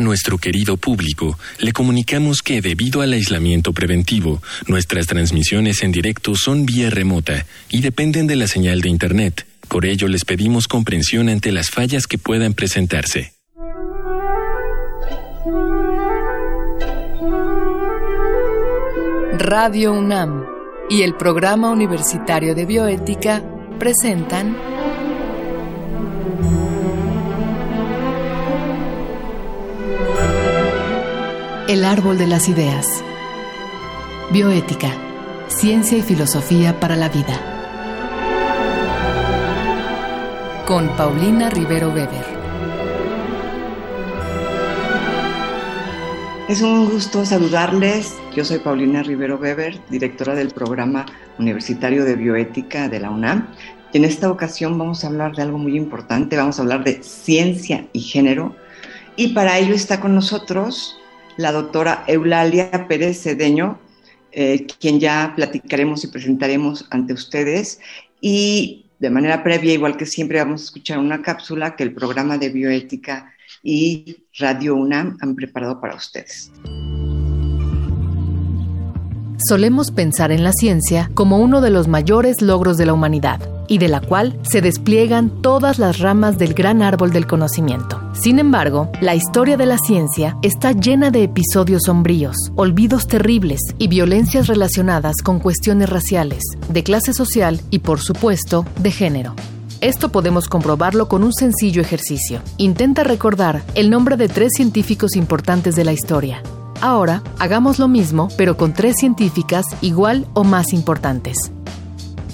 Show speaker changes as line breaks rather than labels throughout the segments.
A nuestro querido público, le comunicamos que debido al aislamiento preventivo, nuestras transmisiones en directo son vía remota y dependen de la señal de Internet. Por ello les pedimos comprensión ante las fallas que puedan presentarse.
Radio UNAM y el Programa Universitario de Bioética presentan El Árbol de las Ideas. Bioética, Ciencia y Filosofía para la Vida. Con Paulina Rivero Weber.
Es un gusto saludarles. Yo soy Paulina Rivero Weber, directora del programa universitario de bioética de la UNAM. Y en esta ocasión vamos a hablar de algo muy importante. Vamos a hablar de ciencia y género. Y para ello está con nosotros la doctora Eulalia Pérez Cedeño, eh, quien ya platicaremos y presentaremos ante ustedes. Y de manera previa, igual que siempre, vamos a escuchar una cápsula que el programa de bioética y Radio UNAM han preparado para ustedes.
Solemos pensar en la ciencia como uno de los mayores logros de la humanidad y de la cual se despliegan todas las ramas del gran árbol del conocimiento. Sin embargo, la historia de la ciencia está llena de episodios sombríos, olvidos terribles y violencias relacionadas con cuestiones raciales, de clase social y, por supuesto, de género. Esto podemos comprobarlo con un sencillo ejercicio. Intenta recordar el nombre de tres científicos importantes de la historia. Ahora, hagamos lo mismo, pero con tres científicas igual o más importantes.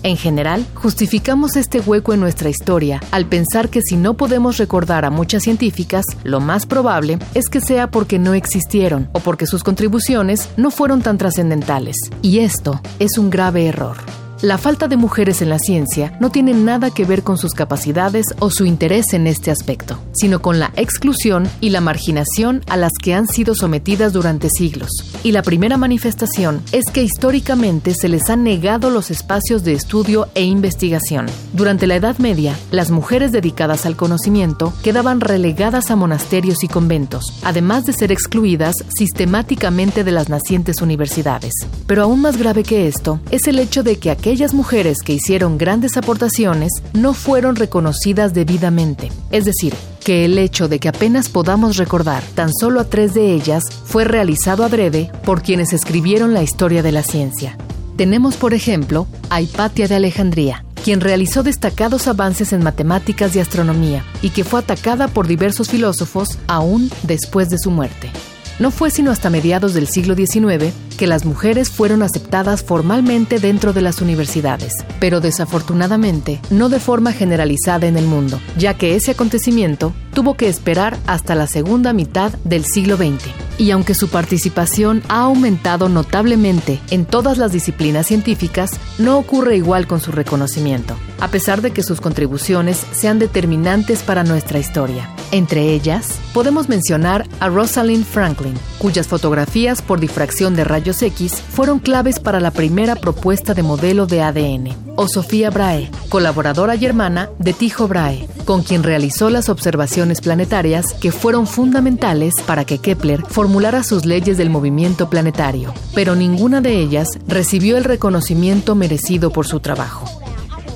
En general, justificamos este hueco en nuestra historia al pensar que si no podemos recordar a muchas científicas, lo más probable es que sea porque no existieron o porque sus contribuciones no fueron tan trascendentales. Y esto es un grave error. La falta de mujeres en la ciencia no tiene nada que ver con sus capacidades o su interés en este aspecto, sino con la exclusión y la marginación a las que han sido sometidas durante siglos. Y la primera manifestación es que históricamente se les han negado los espacios de estudio e investigación. Durante la Edad Media, las mujeres dedicadas al conocimiento quedaban relegadas a monasterios y conventos, además de ser excluidas sistemáticamente de las nacientes universidades. Pero aún más grave que esto es el hecho de que aquellas mujeres que hicieron grandes aportaciones no fueron reconocidas debidamente. Es decir, que el hecho de que apenas podamos recordar tan solo a tres de ellas fue realizado adrede por quienes escribieron la historia de la ciencia. Tenemos, por ejemplo, a Hipatia de Alejandría, quien realizó destacados avances en matemáticas y astronomía y que fue atacada por diversos filósofos aún después de su muerte. No fue sino hasta mediados del siglo XIX que las mujeres fueron aceptadas formalmente dentro de las universidades, pero desafortunadamente no de forma generalizada en el mundo, ya que ese acontecimiento tuvo que esperar hasta la segunda mitad del siglo XX. Y aunque su participación ha aumentado notablemente en todas las disciplinas científicas, no ocurre igual con su reconocimiento, a pesar de que sus contribuciones sean determinantes para nuestra historia. Entre ellas, podemos mencionar a Rosalind Franklin, cuyas fotografías por difracción de rayos X fueron claves para la primera propuesta de modelo de ADN, o Sofía Brahe, colaboradora y hermana de Tycho Brahe, con quien realizó las observaciones planetarias que fueron fundamentales para que Kepler formulara sus leyes del movimiento planetario, pero ninguna de ellas recibió el reconocimiento merecido por su trabajo.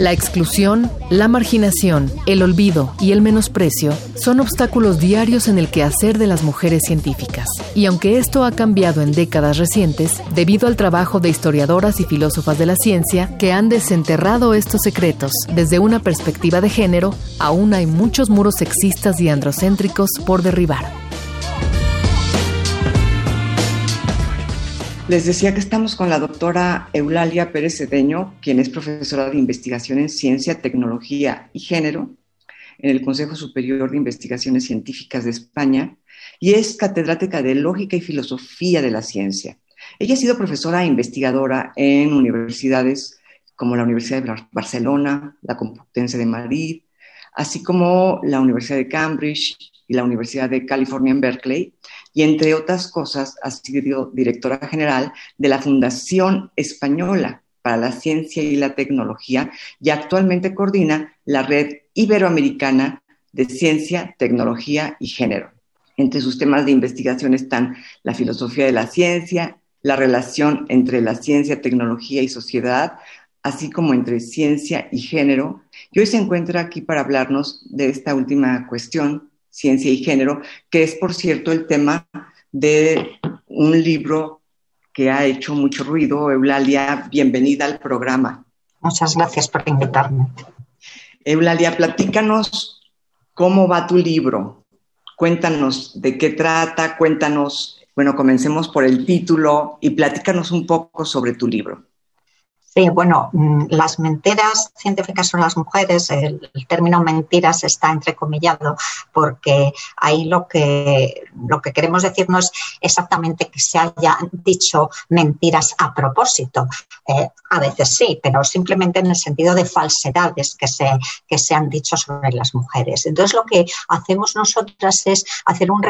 La exclusión, la marginación, el olvido y el menosprecio son obstáculos diarios en el quehacer de las mujeres científicas. Y aunque esto ha cambiado en décadas recientes, debido al trabajo de historiadoras y filósofas de la ciencia que han desenterrado estos secretos desde una perspectiva de género, aún hay muchos muros sexistas y androcéntricos por derribar.
Les decía que estamos con la doctora Eulalia Pérez Cedeño, quien es profesora de investigación en ciencia, tecnología y género en el Consejo Superior de Investigaciones Científicas de España y es catedrática de Lógica y Filosofía de la Ciencia. Ella ha sido profesora e investigadora en universidades como la Universidad de Barcelona, la Complutense de Madrid, así como la Universidad de Cambridge y la Universidad de California en Berkeley, y entre otras cosas ha sido directora general de la Fundación Española para la Ciencia y la Tecnología y actualmente coordina la Red Iberoamericana de Ciencia, Tecnología y Género. Entre sus temas de investigación están la filosofía de la ciencia, la relación entre la ciencia, tecnología y sociedad, así como entre ciencia y género. Y hoy se encuentra aquí para hablarnos de esta última cuestión, ciencia y género, que es, por cierto, el tema de un libro que ha hecho mucho ruido. Eulalia, bienvenida al programa.
Muchas gracias por invitarme.
Eulalia, platícanos cómo va tu libro. Cuéntanos de qué trata, cuéntanos, bueno, comencemos por el título y platícanos un poco sobre tu libro.
Sí, bueno, mm, las mentiras científicas son las mujeres. El, término mentiras está entrecomillado porque ahí lo que, lo que queremos decir no es exactamente que se hayan dicho mentiras a propósito. Eh, a veces sí, pero simplemente en el sentido de falsedades que se, que se han dicho sobre las mujeres. Entonces, lo que hacemos nosotras es hacer un,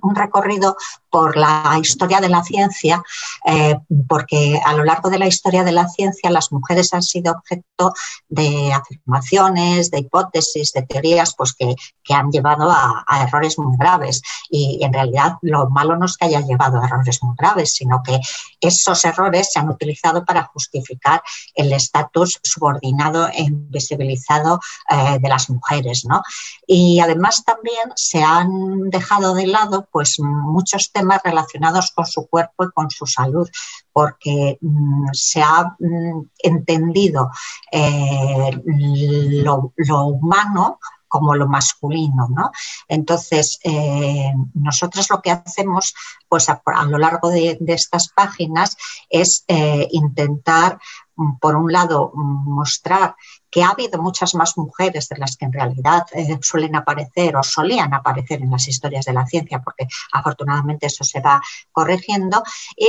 un recorrido por la historia de la ciencia, eh, porque a lo largo de la historia de la ciencia, las mujeres han sido objeto de afirmaciones, de hipótesis, de teorías, pues que, han llevado a, errores muy graves. Y, en realidad lo malo no es que haya llevado a errores muy graves, sino que esos errores se han utilizado para justificar el estatus subordinado e invisibilizado eh, de las mujeres, ¿no? Y además también se han dejado de lado pues muchos temas relacionados con su cuerpo y con su salud, porque mm, se ha mm, entendido eh, lo, humano como lo masculino, ¿no? Entonces, eh, nosotros lo que hacemos, pues a, lo largo de, estas páginas, es eh, intentar, por un lado, mostrar que ha habido muchas más mujeres de las que en realidad eh, suelen aparecer o solían aparecer en las historias de la ciencia, porque afortunadamente eso se va corrigiendo,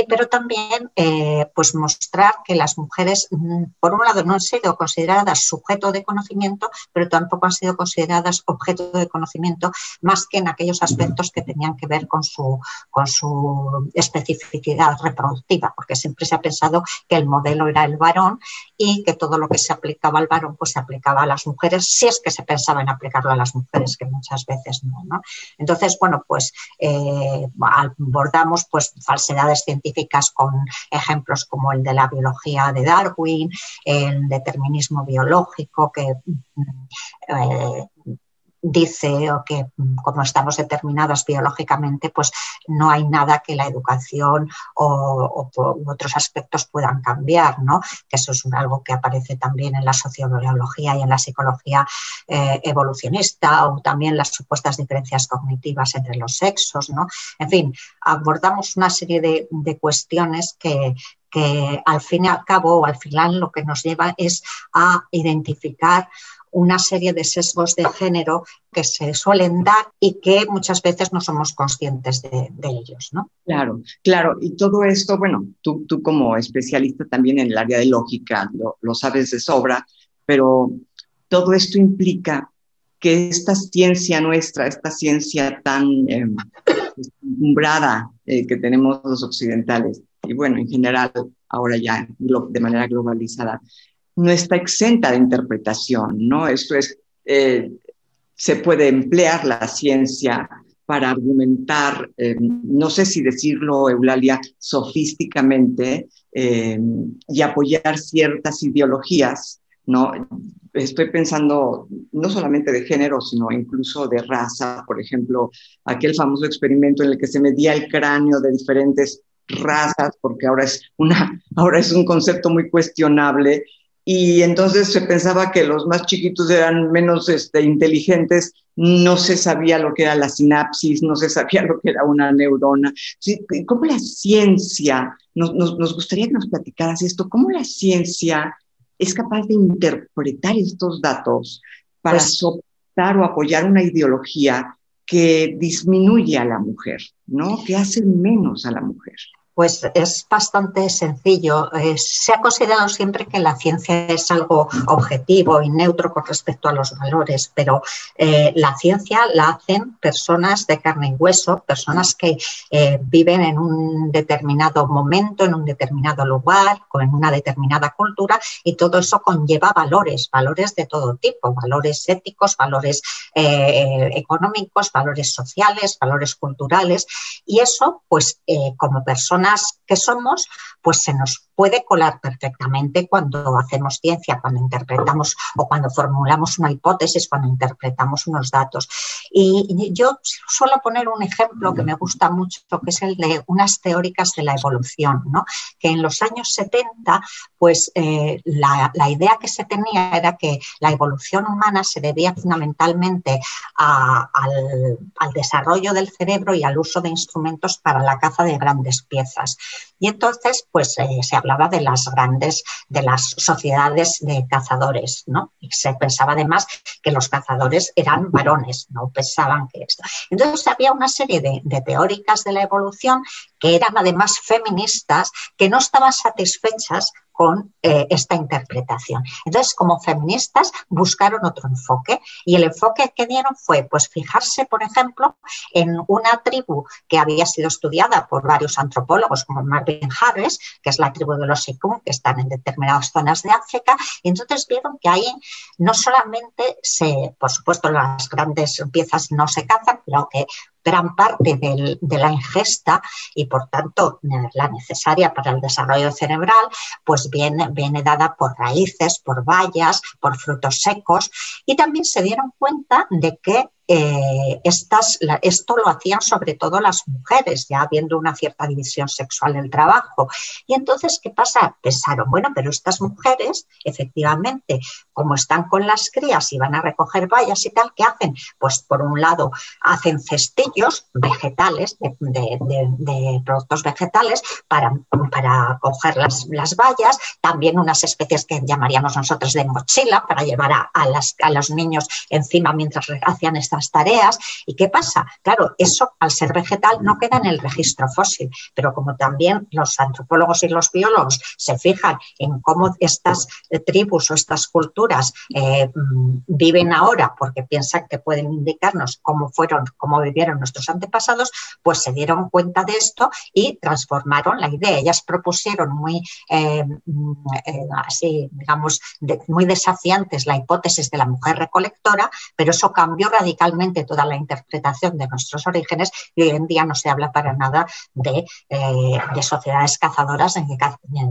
pero también eh, pues mostrar que las mujeres, mm, por un lado, no han sido consideradas sujeto de conocimiento, pero tampoco han sido consideradas objeto de conocimiento, más que en aquellos aspectos que tenían que ver con su, con su especificidad reproductiva, porque siempre se ha pensado que el modelo era el varón y que todo lo que se aplicaba al varón pues se aplicaba a las mujeres, si es que se pensaba en aplicarlo a las mujeres, que muchas veces no. Entonces, bueno, pues eh, abordamos pues falsedades científicas con ejemplos como el de la biología de Darwin, el determinismo biológico que mm, eh, dice o que como estamos determinadas biológicamente, pues no hay nada que la educación o, otros aspectos puedan cambiar, ¿no? Que eso es algo que aparece también en la sociobiología y en la psicología eh, evolucionista o también las supuestas diferencias cognitivas entre los sexos, ¿no? En fin, abordamos una serie de, de cuestiones que, que al fin y al cabo o al final lo que nos lleva es a identificar una serie de sesgos de género que se suelen dar y que muchas veces no somos conscientes de, ellos, ¿no?
Claro, claro. Y todo esto, bueno, tú, tú como especialista también en el área de lógica lo, sabes de sobra, pero todo esto implica que esta ciencia nuestra, esta ciencia tan eh, que tenemos los occidentales, y bueno, en general, ahora ya de manera globalizada, no está exenta de interpretación, ¿no? Esto es, eh, se puede emplear la ciencia para argumentar, eh, no sé si decirlo, Eulalia, sofísticamente eh, y apoyar ciertas ideologías, ¿no? Estoy pensando no solamente de género, sino incluso de raza, por ejemplo, aquel famoso experimento en el que se medía el cráneo de diferentes razas, porque ahora es, una, ahora es un concepto muy cuestionable y entonces se pensaba que los más chiquitos eran menos este, inteligentes, no se sabía lo que era la sinapsis, no se sabía lo que era una neurona. ¿Cómo la ciencia, nos, nos, gustaría que nos platicaras esto, cómo la ciencia es capaz de interpretar estos datos para pues soportar o apoyar una ideología que disminuye a la mujer, ¿no? Que hace menos a la mujer.
Pues es bastante sencillo. Eh, se ha considerado siempre que la ciencia es algo objetivo y neutro con respecto a los valores, pero eh, la ciencia la hacen personas de carne y hueso, personas que eh, viven en un determinado momento, en un determinado lugar, en una determinada cultura y todo eso conlleva valores, valores de todo tipo, valores éticos, valores económicos, valores sociales, valores culturales y eso, pues como que somos, pues se nos puede colar perfectamente cuando hacemos ciencia, cuando interpretamos o cuando formulamos una hipótesis, cuando interpretamos unos datos. Y yo suelo poner un ejemplo que me gusta mucho, que es el de unas teóricas de la evolución, ¿no? que en los años 70, pues eh, la, idea que se tenía era que la evolución humana se debía fundamentalmente al, al desarrollo del cerebro y al uso de instrumentos para la caza de grandes piezas. Y entonces, pues eh, se hablaba de las grandes, de las sociedades de cazadores, ¿no? Y se pensaba además que los cazadores eran varones, no pensaban que esto. Entonces había una serie de, de teóricas de la evolución que eran además feministas, que no estaban satisfechas con eh, esta interpretación. Entonces, como feministas, buscaron otro enfoque y el enfoque que dieron fue, pues, fijarse, por ejemplo, en una tribu que había sido estudiada por varios antropólogos, como Marvin Harris, que es la tribu de los Sikun, que están en determinadas zonas de África, y entonces vieron que ahí no solamente se, por supuesto, las grandes piezas no se cazan, pero que gran parte de la ingesta y por tanto la necesaria para el desarrollo cerebral, pues viene, viene dada por raíces, por bayas, por frutos secos. Y también se dieron cuenta de que eh, estas, esto lo hacían sobre todo las mujeres, ya habiendo una cierta división sexual del trabajo. Y entonces, ¿qué pasa? Pensaron, bueno, pero estas mujeres, efectivamente, como están con las crías y van a recoger bayas y tal, ¿qué hacen? Pues por un lado, hacen cestillos vegetales, de, productos vegetales, para, para coger las, las bayas, también unas especies que llamaríamos nosotros de mochila, para llevar a, a los niños encima mientras hacían esta tareas. ¿Y qué pasa? Claro, eso al ser vegetal no queda en el registro fósil, pero como también los antropólogos y los biólogos se fijan en cómo estas eh, tribus o estas culturas eh, mm, viven ahora porque piensan que pueden indicarnos cómo fueron, cómo vivieron nuestros antepasados, pues se dieron cuenta de esto y transformaron la idea. Ellas propusieron muy, eh, mm, así, digamos, muy desafiantes la hipótesis de la mujer recolectora, pero eso cambió radicalmente toda la interpretación de nuestros orígenes y hoy en día no se habla para nada de, eh, sociedades cazadoras ni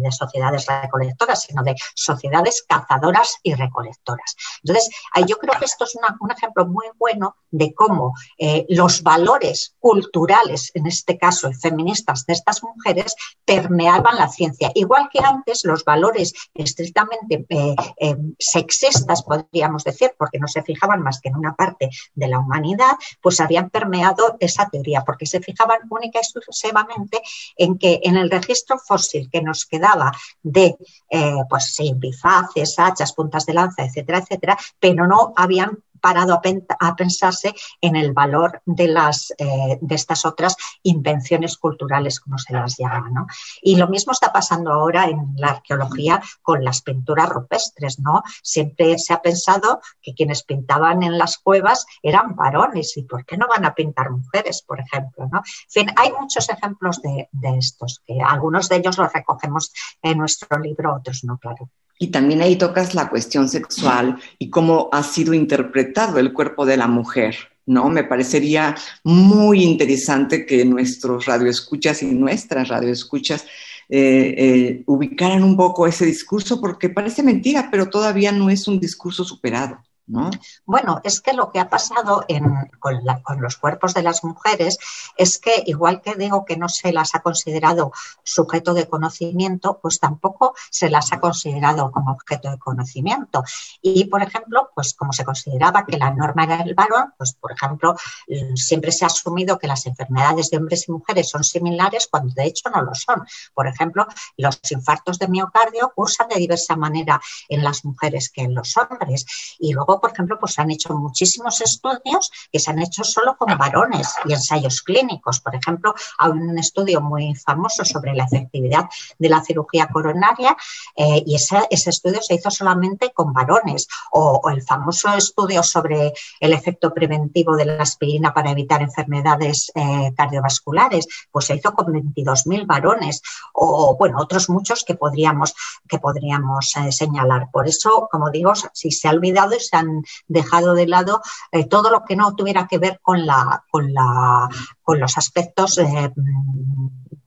de sociedades recolectoras, sino de sociedades cazadoras y recolectoras. Entonces, yo creo que esto es un ejemplo muy bueno de cómo eh, los valores culturales, en este caso feministas de estas mujeres, permeaban la ciencia. Igual que antes los valores estrictamente eh, sexistas, podríamos decir, porque no se fijaban más que en una parte de la humanidad, pues habían permeado esa teoría, porque se fijaban única y exclusivamente en que en el registro fósil que nos quedaba de, eh, pues sí, bifaces, hachas, puntas de lanza, etcétera, etcétera, pero no habían parado a, pensarse en el valor de, las, eh, de estas otras invenciones culturales, como se las llama. ¿no? Y lo mismo está pasando ahora en la arqueología con las pinturas rupestres. ¿no? Siempre se ha pensado que quienes pintaban en las cuevas eran varones y ¿por qué no van a pintar mujeres, por ejemplo? ¿no? En fin, hay muchos ejemplos de, de estos, que algunos de ellos los recogemos en nuestro libro, otros no, claro.
Y también ahí tocas la cuestión sexual y cómo ha sido interpretado el cuerpo de la mujer, ¿no? Me parecería muy interesante que nuestros radioescuchas y nuestras radioescuchas eh, eh, ubicaran un poco ese discurso, porque parece mentira, pero todavía no es un discurso superado.
Bueno, es que lo que ha pasado con, los cuerpos de las mujeres es que, igual que digo que no se las ha considerado sujeto de conocimiento, pues tampoco se las ha considerado como objeto de conocimiento. Y, por ejemplo, pues como se consideraba que la norma era el varón, pues, por ejemplo, siempre se ha asumido que las enfermedades de hombres y mujeres son similares cuando de hecho no lo son. Por ejemplo, los infartos de miocardio cursan de diversa manera en las mujeres que en los hombres. Y luego por ejemplo, pues han hecho muchísimos estudios que se han hecho solo con varones y ensayos clínicos. Por ejemplo, hay un estudio muy famoso sobre la efectividad de la cirugía coronaria eh, y ese, estudio se hizo solamente con varones. O, el famoso estudio sobre el efecto preventivo de la aspirina para evitar enfermedades eh, cardiovasculares, pues se hizo con 22.000 varones. O, bueno, otros muchos que podríamos, que podríamos eh, señalar. Por eso, como digo, si se ha olvidado y se han dejado de lado todo lo que no tuviera que ver con la, con la, con los aspectos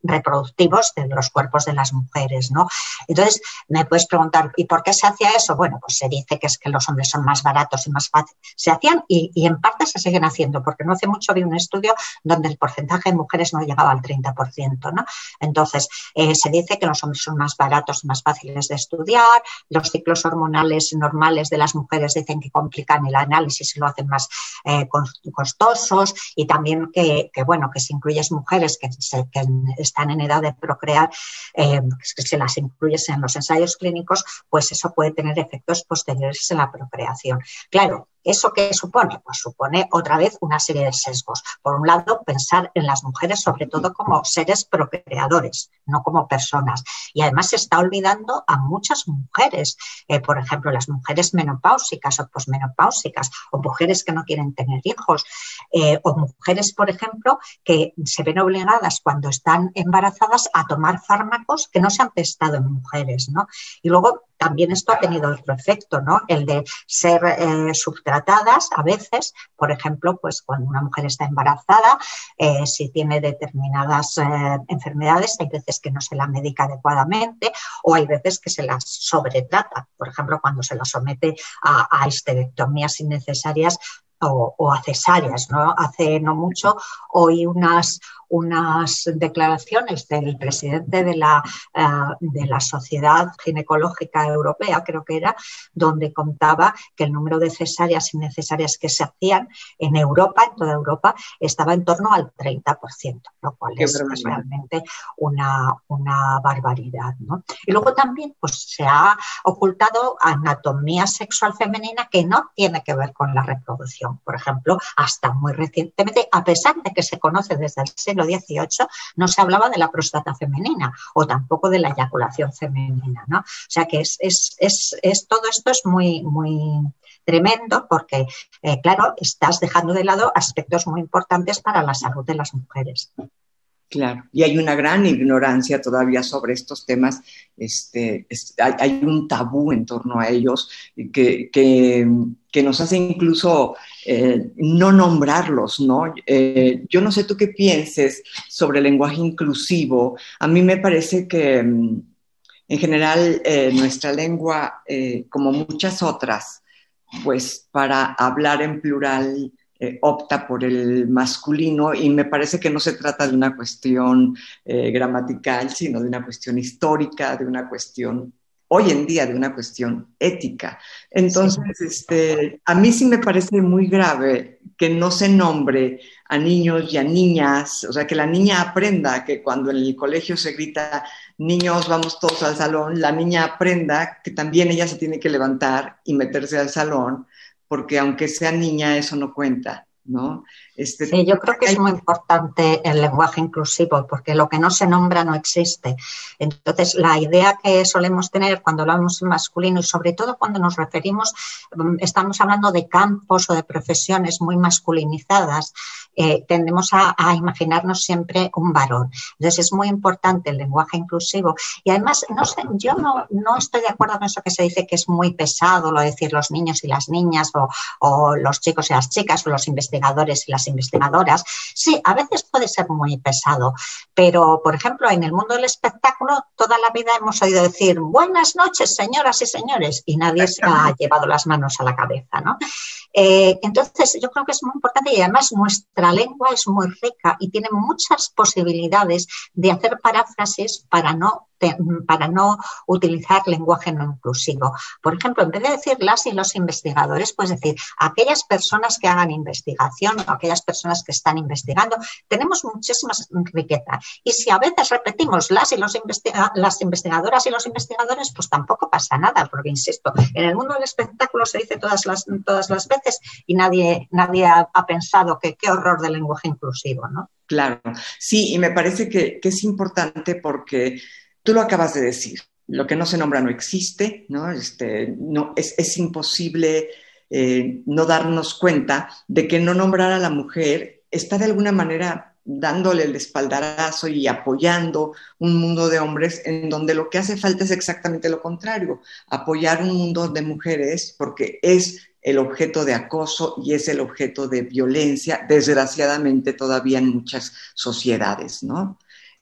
reproductivos de los cuerpos de las mujeres, ¿no? Entonces, me puedes preguntar, ¿y por qué se hacía eso? Bueno, pues se dice que es que los hombres son más baratos y más fáciles. Se hacían y, en parte se siguen haciendo, porque no hace mucho vi un estudio donde el porcentaje de mujeres no llegaba al 30%, ¿no? Entonces, eh, se dice que los hombres son más baratos y más fáciles de estudiar, los ciclos hormonales normales de las mujeres dicen que complican el análisis y lo hacen más eh, costosos y también que, bueno, que si incluyes mujeres que, se, que están en edad de procrear, eh, que se las incluyes en los ensayos clínicos, pues eso puede tener efectos posteriores en la procreación. Claro, ¿Eso qué supone? Pues supone otra vez una serie de sesgos. Por un lado, pensar en las mujeres sobre todo como seres procreadores, no como personas. Y además se está olvidando a muchas mujeres, eh, por ejemplo, las mujeres menopáusicas o posmenopáusicas, o mujeres que no quieren tener hijos, eh, o mujeres, por ejemplo, que se ven obligadas cuando están embarazadas a tomar fármacos que no se han testado en mujeres, ¿no? Y luego también esto ha tenido otro efecto, ¿no? El de ser eh, subtratadas a veces, por ejemplo, pues cuando una mujer está embarazada, eh, si tiene determinadas eh, enfermedades, hay veces que no se la medica adecuadamente o hay veces que se las sobretrata, por ejemplo, cuando se la somete a, histerectomías innecesarias o, a cesáreas. ¿no? Hace no mucho oí unas, unas declaraciones del presidente de la, eh, de la Sociedad Ginecológica Europea, creo que era, donde contaba que el número de cesáreas innecesarias que se hacían en Europa, en toda Europa, estaba en torno al 30%, lo cual es, realmente una, una barbaridad. ¿no? Y luego también pues, se ha ocultado anatomía sexual femenina que no tiene que ver con la reproducción por ejemplo, hasta muy recientemente, a pesar de que se conoce desde el siglo XVIII, no se hablaba de la próstata femenina o tampoco de la eyaculación femenina, ¿no? O sea que es, todo esto es muy, muy tremendo porque, eh, claro, estás dejando de lado aspectos muy importantes para la salud de las mujeres.
Claro, y hay una gran ignorancia todavía sobre estos temas, este, hay, un tabú en torno a ellos que, que, nos hace incluso eh, no nombrarlos, ¿no? Eh, yo no sé tú qué pienses sobre el lenguaje inclusivo, a mí me parece que mm, en general eh, nuestra lengua, como muchas otras, pues para hablar en plural eh, opta por el masculino y me parece que no se trata de una cuestión eh, gramatical, sino de una cuestión histórica, de una cuestión, hoy en día, de una cuestión ética. Entonces, este, a mí sí me parece muy grave que no se nombre a niños y a niñas, o sea, que la niña aprenda que cuando en el colegio se grita, niños, vamos todos al salón, la niña aprenda que también ella se tiene que levantar y meterse al salón porque aunque sea niña, eso no cuenta. ¿no?
Este, sí, yo creo que es muy importante el lenguaje inclusivo, porque lo que no se nombra no existe. Entonces, la idea que solemos tener cuando hablamos en masculino y sobre todo cuando nos referimos, mm, estamos hablando de campos o de profesiones muy masculinizadas, eh, tendemos a, imaginarnos siempre un varón. Entonces, es muy importante el lenguaje inclusivo. Y además, no sé, yo no, no estoy de acuerdo con eso que se dice que es muy pesado, lo de decir los niños y las niñas, o, o los chicos y las chicas, o los investigadores y las investigadoras. Sí, a veces puede ser muy pesado, pero por ejemplo, en el mundo del espectáculo, toda la vida hemos oído decir buenas noches, señoras y señores, y nadie se ha llevado las manos a la cabeza, ¿no? Eh, entonces, yo creo que es muy importante y además nuestra lengua es muy rica y tiene muchas posibilidades de hacer paráfrasis para no para no utilizar lenguaje no inclusivo. Por ejemplo, en vez de decir las y los investigadores, puedes decir aquellas personas que hagan investigación o aquellas personas que están investigando. Tenemos muchísimas riquezas. Y si a veces repetimos las y los las investigadoras y los investigadores, pues tampoco pasa nada, porque insisto, en el mundo del espectáculo se dice todas las, todas las veces y nadie, nadie ha, pensado que qué horror del lenguaje inclusivo, ¿no?
Claro, sí, y me parece que, es importante porque tú lo acabas de decir, lo que no se nombra no existe, ¿no? Este, no es, imposible eh, no darnos cuenta de que no nombrar a la mujer está de alguna manera dándole el espaldarazo y apoyando un mundo de hombres en donde lo que hace falta es exactamente lo contrario, apoyar un mundo de mujeres porque es el objeto de acoso y es el objeto de violencia, desgraciadamente todavía en muchas sociedades, ¿no?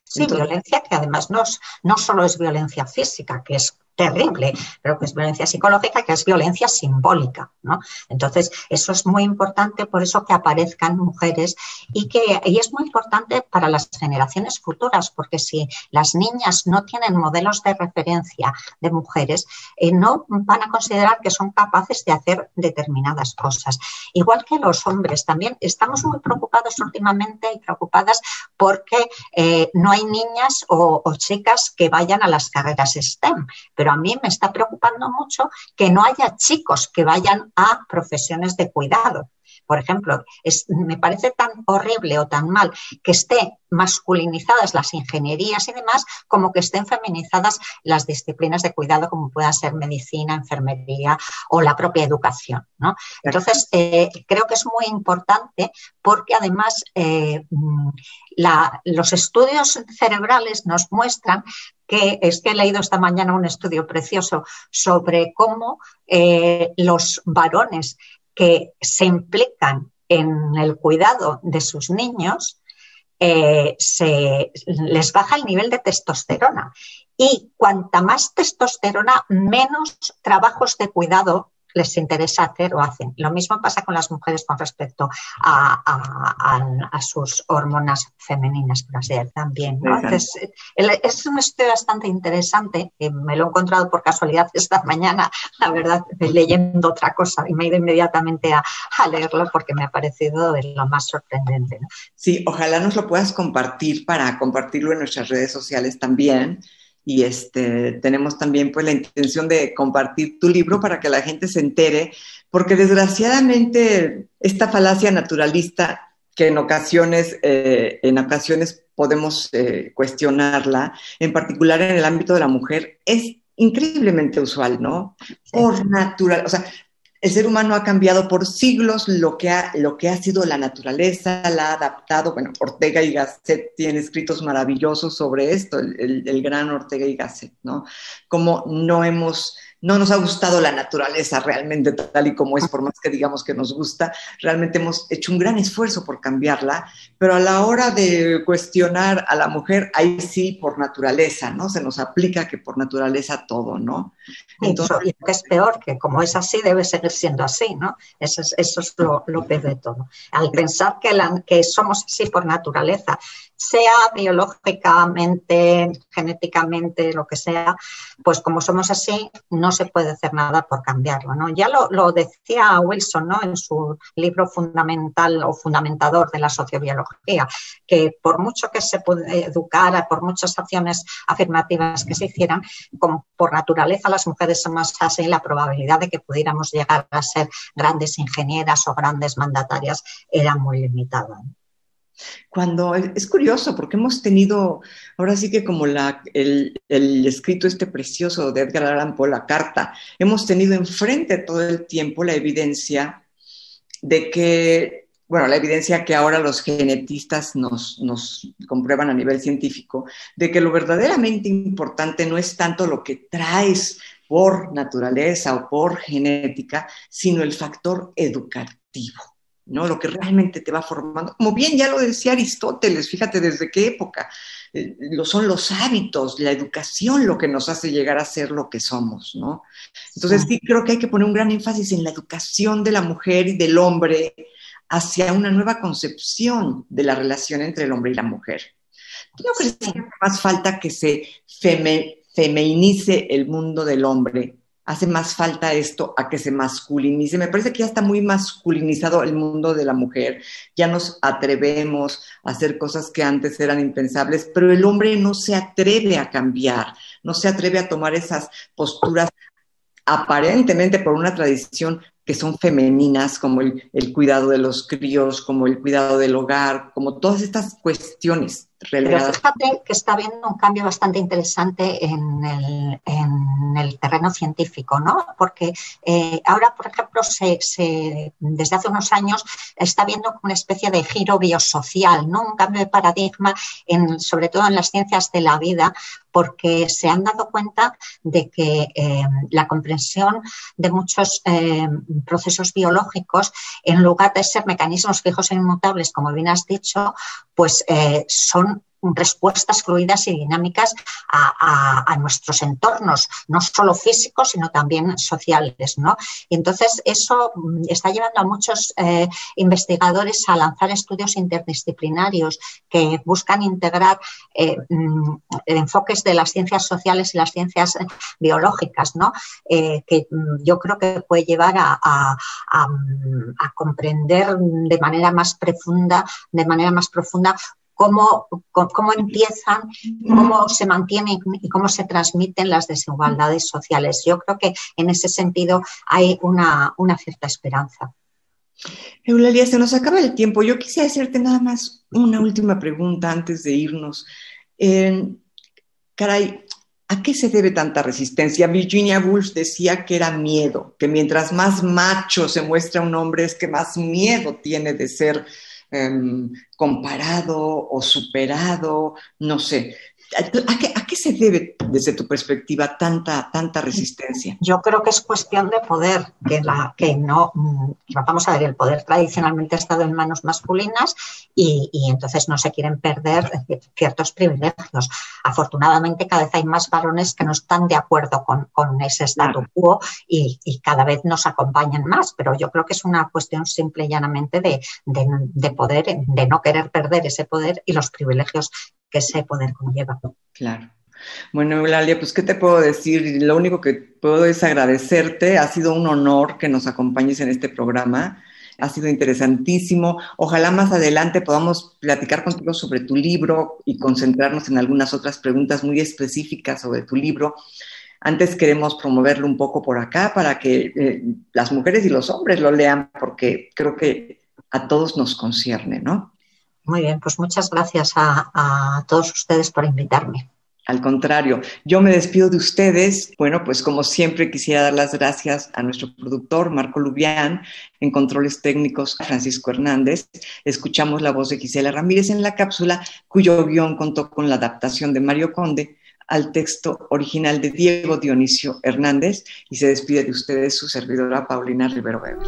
Sí, violencia que además no, no solo es violencia física, que es terrible, pero que es violencia psicológica, que es violencia simbólica, ¿no? Entonces, eso es muy importante, por eso que aparezcan mujeres y que y es muy importante para las generaciones futuras, porque si las niñas no tienen modelos de referencia de mujeres, eh, no van a considerar que son capaces de hacer determinadas cosas. Igual que los hombres, también estamos muy preocupados últimamente y preocupadas porque eh, no hay niñas o, o chicas que vayan a las carreras STEM, pero pero a mí me está preocupando mucho que no haya chicos que vayan a profesiones de cuidado. Por ejemplo, me parece tan horrible o tan mal que esté masculinizadas las ingenierías y demás, como que estén feminizadas las disciplinas de cuidado, como puedan ser medicina, enfermería o la propia educación. Entonces, eh, creo que es muy importante porque además eh, mm, los estudios cerebrales nos muestran que es que he leído esta mañana un estudio precioso sobre cómo eh, los varones que se implican en el cuidado de sus niños, eh, se, les baja el nivel de testosterona. Y cuanta más testosterona, menos trabajos de cuidado les interesa hacer o hacen. Lo mismo pasa con las mujeres con respecto a, sus hormonas femeninas, por así decirlo, también. es un estudio bastante interesante, me lo he encontrado por casualidad esta mañana, la verdad, leyendo otra cosa y me he ido inmediatamente a, leerlo porque me ha parecido de lo más sorprendente.
Sí, ojalá nos lo puedas compartir para compartirlo en nuestras redes sociales también y este, tenemos también pues la intención de compartir tu libro para que la gente se entere, porque desgraciadamente esta falacia naturalista que en ocasiones, eh, en ocasiones podemos eh, cuestionarla, en particular en el ámbito de la mujer, es increíblemente usual, ¿no? Por natural, o sea, el ser humano ha cambiado por siglos lo que ha, lo que ha sido la naturaleza, la ha adaptado. Bueno, Ortega y Gasset tienen escritos maravillosos sobre esto, el, el gran Ortega y Gasset, ¿no? Como no hemos no nos ha gustado la naturaleza realmente tal y como es, por más que digamos que nos gusta, realmente hemos hecho un gran esfuerzo por cambiarla, pero a la hora de cuestionar a la mujer, ahí sí por naturaleza, ¿no? Se nos aplica que por naturaleza todo, ¿no?
Entonces, y es peor, que como es así, debe seguir siendo así, ¿no? Eso es, eso es lo, lo peor de todo. Al pensar que, la, que somos así por naturaleza, sea biológicamente, genéticamente, lo que sea, pues como somos así, no se puede hacer nada por cambiarlo. ¿no? Ya lo, decía Wilson ¿no? en su libro fundamental o fundamentador de la sociobiología, que por mucho que se educara, por muchas acciones afirmativas que se hicieran, como por naturaleza las mujeres son más así, la probabilidad de que pudiéramos llegar a ser grandes ingenieras o grandes mandatarias era muy limitada.
Cuando es curioso, porque hemos tenido, ahora sí que como la, el, escrito este precioso de Edgar Allan Poe, la carta, hemos tenido enfrente todo el tiempo la evidencia de que, bueno, la evidencia que ahora los genetistas nos, nos comprueban a nivel científico, de que lo verdaderamente importante no es tanto lo que traes por naturaleza o por genética, sino el factor educativo. ¿No? Lo que realmente te va formando. Como bien ya lo decía Aristóteles, fíjate desde qué época. Eh, lo son los hábitos, la educación lo que nos hace llegar a ser lo que somos, ¿no? Entonces sí creo que hay que poner un gran énfasis en la educación de la mujer y del hombre hacia una nueva concepción de la relación entre el hombre y la mujer. ¿Tú no crees que más falta que se feminice el mundo del hombre? Hace más falta esto a que se masculinice. Me parece que ya está muy masculinizado el mundo de la mujer. Ya nos atrevemos a hacer cosas que antes eran impensables, pero el hombre no se atreve a cambiar, no se atreve a tomar esas posturas aparentemente por una tradición que son femeninas, como el, cuidado de los críos, como el cuidado del hogar, como todas estas cuestiones relegadas.
Pero fíjate que está habiendo un cambio bastante interesante en el, en el terreno científico, ¿no? Porque eh, ahora, por ejemplo, se, desde hace unos años está habiendo una especie de giro biosocial, ¿no? Un cambio de paradigma, en, sobre todo en las ciencias de la vida, porque se han dado cuenta de que eh, la comprensión de muchos eh, procesos biológicos, en lugar de ser mecanismos fijos e inmutables, como bien has dicho, pues eh, son respuestas fluidas y dinámicas a, nuestros entornos, no solo físicos, sino también sociales. ¿no? Y entonces, eso mm, está llevando a muchos eh, investigadores a lanzar estudios interdisciplinarios que buscan integrar eh, mm, enfoques de las ciencias sociales y las ciencias biológicas, ¿no? Eh, que mm, yo creo que puede llevar a, a comprender de manera más profunda, de manera más profunda cómo, cómo empiezan, cómo se mantienen y cómo se transmiten las desigualdades sociales. Yo creo que en ese sentido hay una, cierta esperanza.
Eulalia, se nos acaba el tiempo. Yo quisiera hacerte nada más una última pregunta antes de irnos. caray, ¿a qué se debe tanta resistencia? Virginia Woolf decía que era miedo, que mientras más macho se muestra un hombre es que más miedo tiene de ser Em, comparado o superado, no sé. ¿A qué, se debe, desde tu perspectiva, tanta, tanta resistencia?
Yo creo que es cuestión de poder, que, la, que no, mm, vamos a ver, el poder tradicionalmente ha estado en manos masculinas y, entonces no se quieren perder ciertos privilegios. Afortunadamente, cada vez hay más varones que no están de acuerdo con, ese statu quo y, cada vez nos acompañan más, pero yo creo que es una cuestión simple y llanamente de, de poder, de no querer perder ese poder y los privilegios que ese poder conlleva.
Claro. Bueno, Eulalia, pues, ¿qué te puedo decir? Lo único que puedo es agradecerte. Ha sido un honor que nos acompañes en este programa. Ha sido interesantísimo. Ojalá más adelante podamos platicar contigo sobre tu libro y concentrarnos en algunas otras preguntas muy específicas sobre tu libro. Antes queremos promoverlo un poco por acá para que eh, las mujeres y los hombres lo lean, porque creo que a todos nos concierne, ¿no?
Muy bien, pues muchas gracias a, todos ustedes por invitarme.
Al contrario, yo me despido de ustedes. Bueno, pues como siempre quisiera dar las gracias a nuestro productor Marco Lubián, en controles técnicos Francisco Hernández. Escuchamos la voz de Gisela Ramírez en la cápsula, cuyo guion contó con la adaptación de Mario Conde al texto original de Diego Dionisio Hernández y se despide de ustedes su servidora Paulina Rivero Weber.